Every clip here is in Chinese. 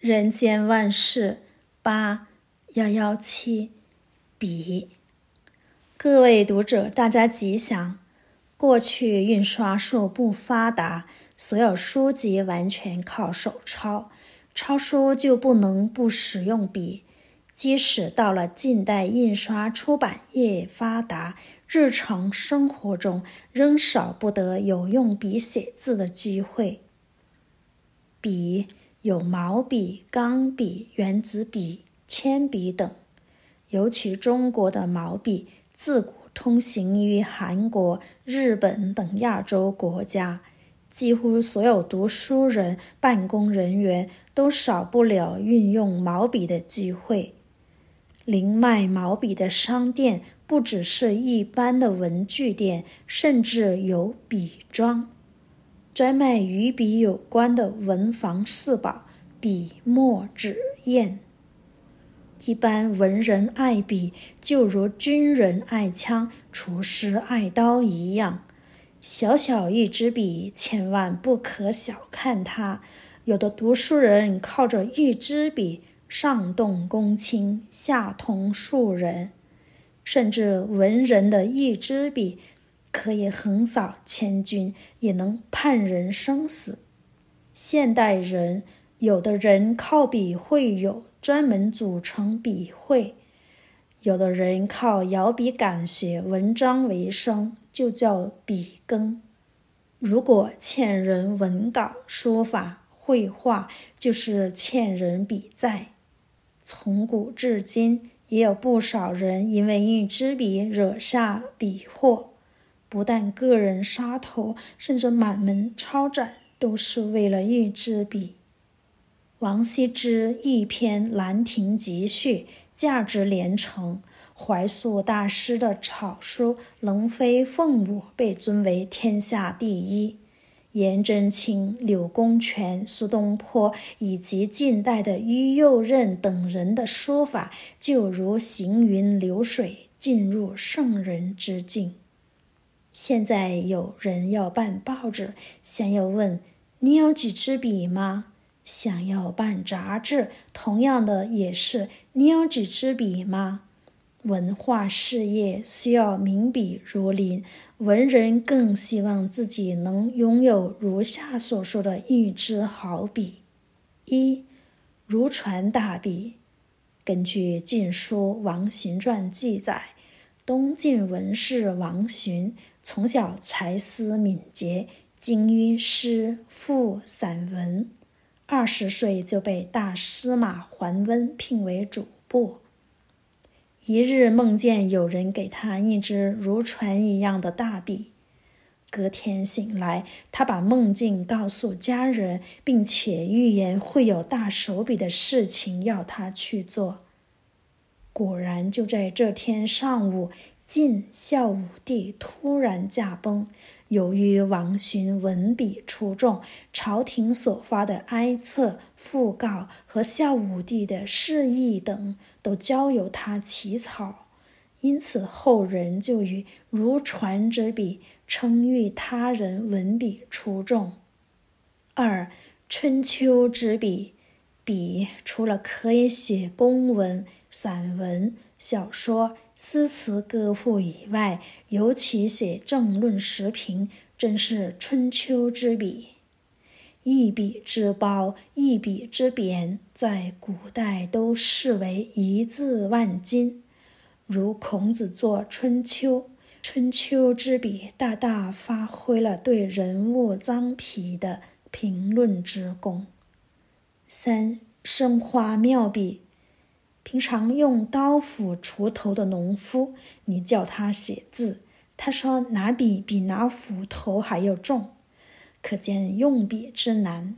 人间万事八幺幺七笔，各位读者，大家吉祥。过去印刷术不发达，所有书籍完全靠手抄，抄书就不能不使用笔。即使到了近代，印刷出版业发达，日常生活中仍少不得有用笔写字的机会。笔。有毛笔、钢笔、原子笔、铅笔等，尤其中国的毛笔自古通行于韩国、日本等亚洲国家，几乎所有读书人、办公人员都少不了运用毛笔的机会。零卖毛笔的商店不只是一般的文具店，甚至有笔庄。专卖与笔有关的文房四宝：笔、墨、纸、砚。一般文人爱笔，就如军人爱枪、厨师爱刀一样。小小一支笔，千万不可小看它。有的读书人靠着一支笔，上动公卿，下通庶人，甚至文人的一支笔。可以横扫千军，也能判人生死。现代人，有的人靠笔会友，专门组成笔会；有的人靠摇笔赶写文章为生，就叫笔耕。如果欠人文稿、书法、绘画，就是欠人笔债。从古至今，也有不少人因为一支笔惹下笔祸。不但个人杀头，甚至满门抄斩，都是为了一支笔。王羲之一篇《兰亭集序》价值连城，怀素大师的草书《龙飞凤舞》被尊为天下第一。颜真卿、柳公权、苏东坡以及近代的于右任等人的书法，就如行云流水，进入圣人之境。现在有人要办报纸，想要问你有几支笔吗？想要办杂志，同样的也是你有几支笔吗？文化事业需要名笔如林，文人更希望自己能拥有如下所说的一支好笔：一、如传大笔。根据《晋书·王荀传》记载，东晋文士王荀。从小才思敏捷，精于诗赋散文。二十岁就被大司马桓温聘为主簿。一日梦见有人给他一支如船一样的大笔。隔天醒来，他把梦境告诉家人，并且预言会有大手笔的事情要他去做。果然，就在这天上午。晋孝武帝突然驾崩，由于王荀文笔出众，朝廷所发的哀册、讣告和孝武帝的示意等，都交由他起草，因此后人就以“如传之笔”称誉他人文笔出众。二、春秋之笔，笔除了可以写公文、散文、小说。诗词歌赋以外，尤其写政论时评，真是春秋之笔。一笔之褒，一笔之贬，在古代都视为一字万金。如孔子作《春秋》，春秋之笔大大发挥了对人物臧否的评论之功。三、生花妙笔。平常用刀斧锄头的农夫，你叫他写字，他说拿笔比拿斧头还要重，可见用笔之难。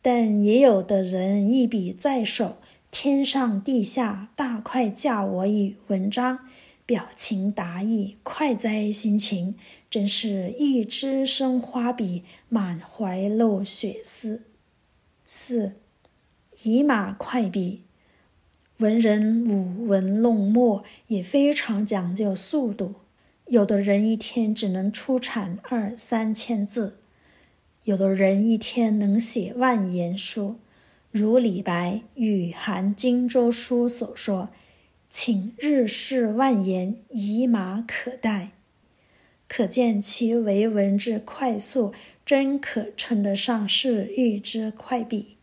但也有的人一笔在手，天上地下大快嫁我以文章，表情达意，快哉心情，真是一支生花笔，满怀露血丝。四，以马快笔。文人舞文弄墨也非常讲究速度，有的人一天只能出产二三千字，有的人一天能写万言书。如李白与韩荆州书所说：“请日试万言，以马可待。”可见其为文之快速，真可称得上是玉之快笔。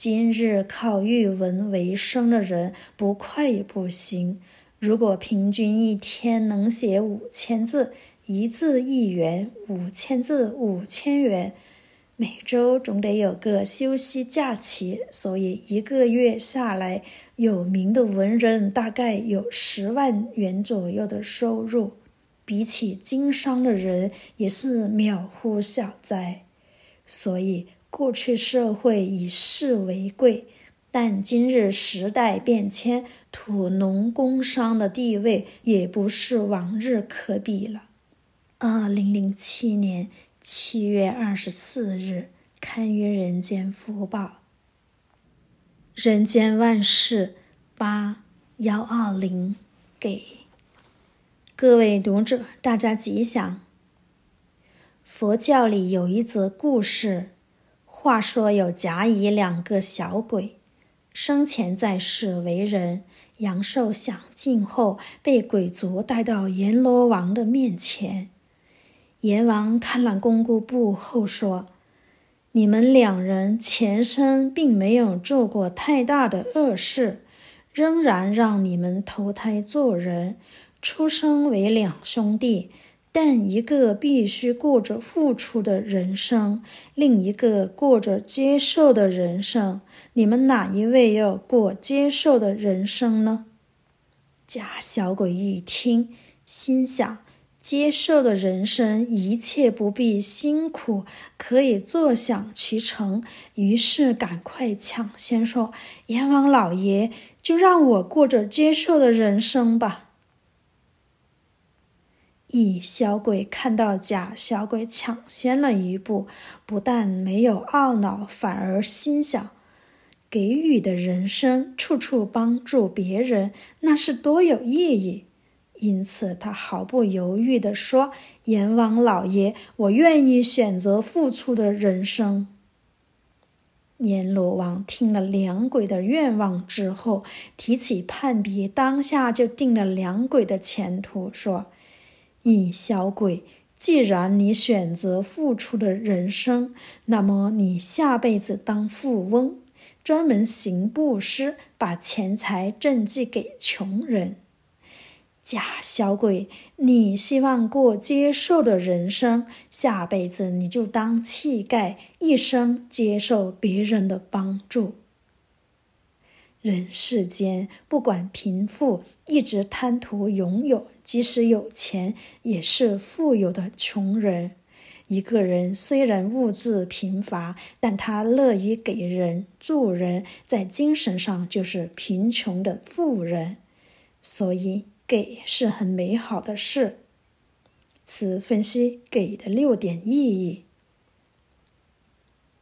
今日靠译文为生的人，不快也不行。如果平均一天能写五千字，一字一元，五千字五千元，每周总得有个休息假期，所以一个月下来，有名的文人大概有十万元左右的收入，比起经商的人也是渺乎小哉。所以。过去社会以士为贵，但今日时代变迁，土农工商的地位也不是往日可比了。二零零七年七月二十四日，刊于《人间福报》。人间万事八幺二零给各位读者，大家吉祥。佛教里有一则故事。话说有甲乙两个小鬼，生前在世为人，阳寿享尽后，被鬼族带到阎罗王的面前。阎王看了功过簿后说：“你们两人前生并没有做过太大的恶事，仍然让你们投胎做人，出生为两兄弟。”但一个必须过着付出的人生，另一个过着接受的人生。你们哪一位要过接受的人生呢？假小鬼一听，心想：接受的人生，一切不必辛苦，可以坐享其成。于是赶快抢先说：“阎王老爷，就让我过着接受的人生吧。”乙小鬼看到甲小鬼抢先了一步，不但没有懊恼，反而心想：给予的人生，处处帮助别人，那是多有意义。因此，他毫不犹豫地说：“阎王老爷，我愿意选择付出的人生。”阎罗王听了两鬼的愿望之后，提起判笔，当下就定了两鬼的前途，说。乙小鬼，既然你选择付出的人生，那么你下辈子当富翁，专门行布施，把钱财赈济给穷人。甲小鬼，你希望过接受的人生，下辈子你就当乞丐，一生接受别人的帮助。人世间，不管贫富，一直贪图拥有。即使有钱，也是富有的穷人。一个人虽然物质贫乏，但他乐于给人助人，在精神上就是贫穷的富人。所以，给是很美好的事。此分析给的六点意义：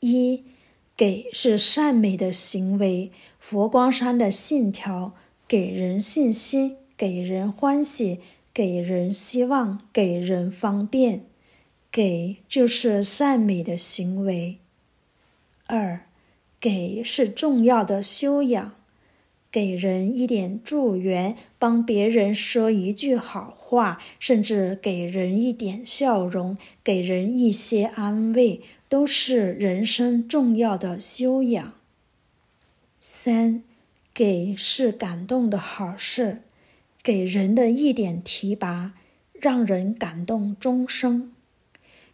一，给是善美的行为，佛光山的信条，给人信心，给人欢喜。给人希望，给人方便，给就是善美的行为。二，给是重要的修养，给人一点助缘，帮别人说一句好话，甚至给人一点笑容，给人一些安慰，都是人生重要的修养。三，给是感动的好事。给人的一点提拔，让人感动终生；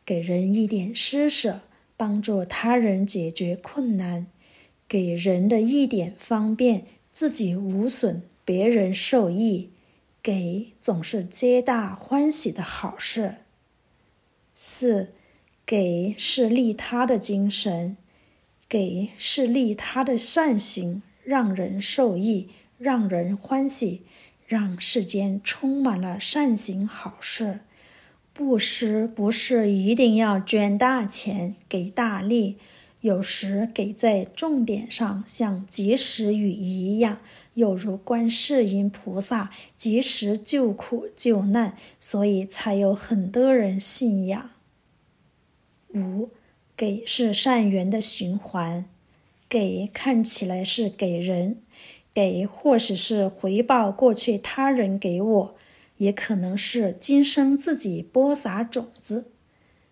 给人一点施舍，帮助他人解决困难；给人的一点方便，自己无损，别人受益。给总是皆大欢喜的好事。四，给是利他的精神，给是利他的善行，让人受益，让人欢喜。让世间充满了善行好事，布施不是一定要捐大钱给大利，有时给在重点上，像及时雨一样，有如观世音菩萨及时救苦救难，所以才有很多人信仰。五，给是善缘的循环，给看起来是给人，给或许是回报过去他人给我，也可能是今生自己播撒种子。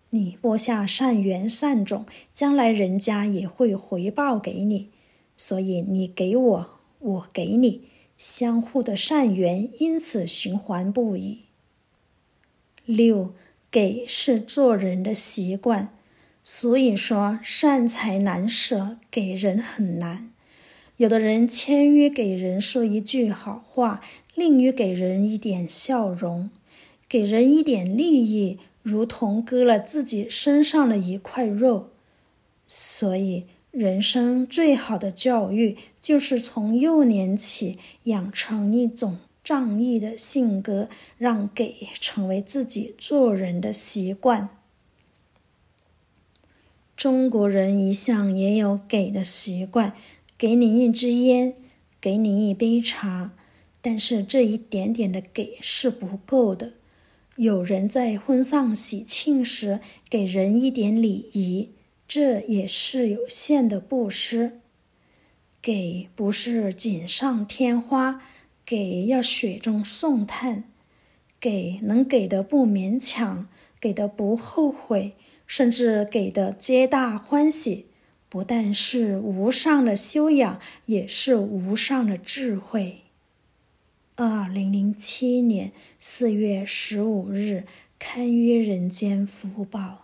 你播下善缘善种，将来人家也会回报给你。所以你给我，我给你，相互的善缘因此循环不已。六，给是做人的习惯。所以说，善财难舍，给人很难。有的人谦于给人说一句好话，吝于给人一点笑容，给人一点利益，如同割了自己身上的一块肉。所以，人生最好的教育，就是从幼年起养成一种仗义的性格，让给成为自己做人的习惯。中国人一向也有给的习惯，给你一支烟，给你一杯茶，但是这一点点的给是不够的。有人在婚丧喜庆时给人一点礼仪，这也是有限的布施。给不是锦上添花，给要雪中送炭，给能给的不勉强，给的不后悔。甚至给的皆大欢喜，不但是无上的修养，也是无上的智慧。二零零七年四月十五日，堪于人间福报。